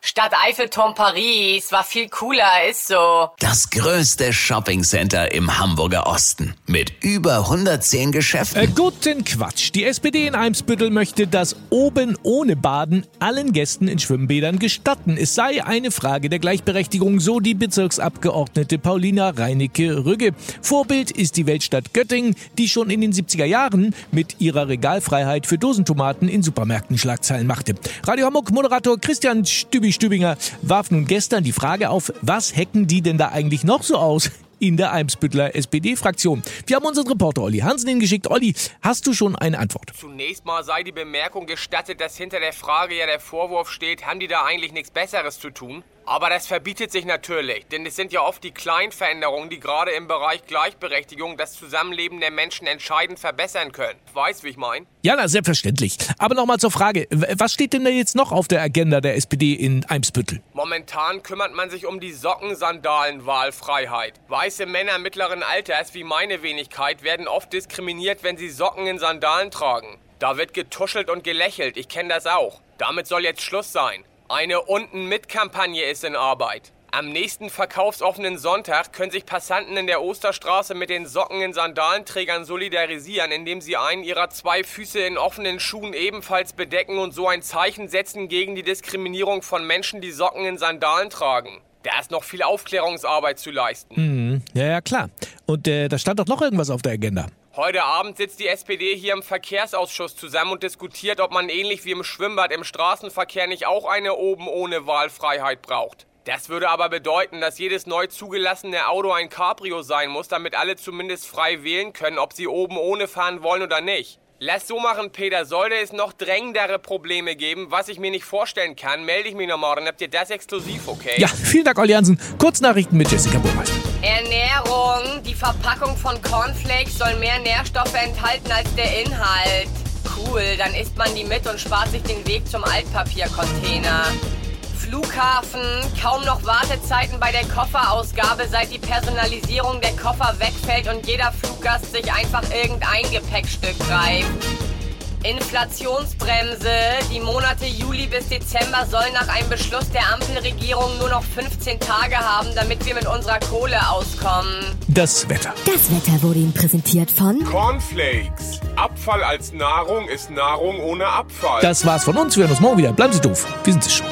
Stadt Eiffelturm Paris war viel cooler, ist so. Das größte Shoppingcenter im Hamburger Osten mit über 110 Geschäften. Äh, guten Quatsch. Die SPD in Eimsbüttel möchte das oben ohne Baden allen Gästen in Schwimmbädern gestatten. Es sei eine Frage der Gleichberechtigung, so die Bezirksabgeordnete Paulina Reinecke-Rügge. Vorbild ist die Weltstadt Göttingen, die schon in den 70er Jahren mit ihrer Regalfreiheit für Dosentomaten in Supermärkten Schlagzeilen machte. Radio Hamburg Moderator Christian Stübi Stübinger warf nun gestern die Frage auf, was hacken die denn da eigentlich noch so aus? In der Eimsbüttler SPD-Fraktion. Wir haben unseren Reporter Olli Hansen hingeschickt. Olli, hast du schon eine Antwort? Zunächst mal sei die Bemerkung gestattet, dass hinter der Frage ja der Vorwurf steht, haben die da eigentlich nichts Besseres zu tun? Aber das verbietet sich natürlich, denn es sind ja oft die kleinen Veränderungen, die gerade im Bereich Gleichberechtigung das Zusammenleben der Menschen entscheidend verbessern können. Weißt, wie ich meine? Ja, na, selbstverständlich. Aber nochmal zur Frage, was steht denn da jetzt noch auf der Agenda der SPD in Eimsbüttel? Momentan kümmert man sich um die Sockensandalen-Wahlfreiheit. Weiße Männer mittleren Alters wie meine Wenigkeit werden oft diskriminiert, wenn sie Socken in Sandalen tragen. Da wird getuschelt und gelächelt, ich kenne das auch. Damit soll jetzt Schluss sein. Eine Unten-mit-Kampagne ist in Arbeit. Am nächsten verkaufsoffenen Sonntag können sich Passanten in der Osterstraße mit den Socken in Sandalenträgern solidarisieren, indem sie einen ihrer zwei Füße in offenen Schuhen ebenfalls bedecken und so ein Zeichen setzen gegen die Diskriminierung von Menschen, die Socken in Sandalen tragen. Da ist noch viel Aufklärungsarbeit zu leisten. Mhm. Ja, ja, klar. Und äh, da stand doch noch irgendwas auf der Agenda. Heute Abend sitzt die SPD hier im Verkehrsausschuss zusammen und diskutiert, ob man ähnlich wie im Schwimmbad im Straßenverkehr nicht auch eine oben ohne Wahlfreiheit braucht. Das würde aber bedeuten, dass jedes neu zugelassene Auto ein Cabrio sein muss, damit alle zumindest frei wählen können, ob sie oben ohne fahren wollen oder nicht. Lass so machen, Peter. Sollte es noch drängendere Probleme geben, was ich mir nicht vorstellen kann, melde ich mich nochmal. Dann habt ihr das exklusiv, okay? Ja, vielen Dank, Olli Hansen. Kurznachrichten mit Jessica Burmeister. Ernährung. Die Verpackung von Cornflakes soll mehr Nährstoffe enthalten als der Inhalt. Cool, dann isst man die mit und spart sich den Weg zum Altpapiercontainer. Flughafen. Kaum noch Wartezeiten bei der Kofferausgabe, seit die Personalisierung der Koffer wegfällt und jeder Fluggast sich einfach irgendein Gepäckstück greift. Inflationsbremse. Die Monate Juli bis Dezember sollen nach einem Beschluss der Ampelregierung nur noch 15 Tage haben, damit wir mit unserer Kohle auskommen. Das Wetter. Das Wetter wurde Ihnen präsentiert von Cornflakes. Abfall als Nahrung ist Nahrung ohne Abfall. Das war's von uns. Wir hören uns morgen wieder. Bleiben Sie doof. Wir sind es schon.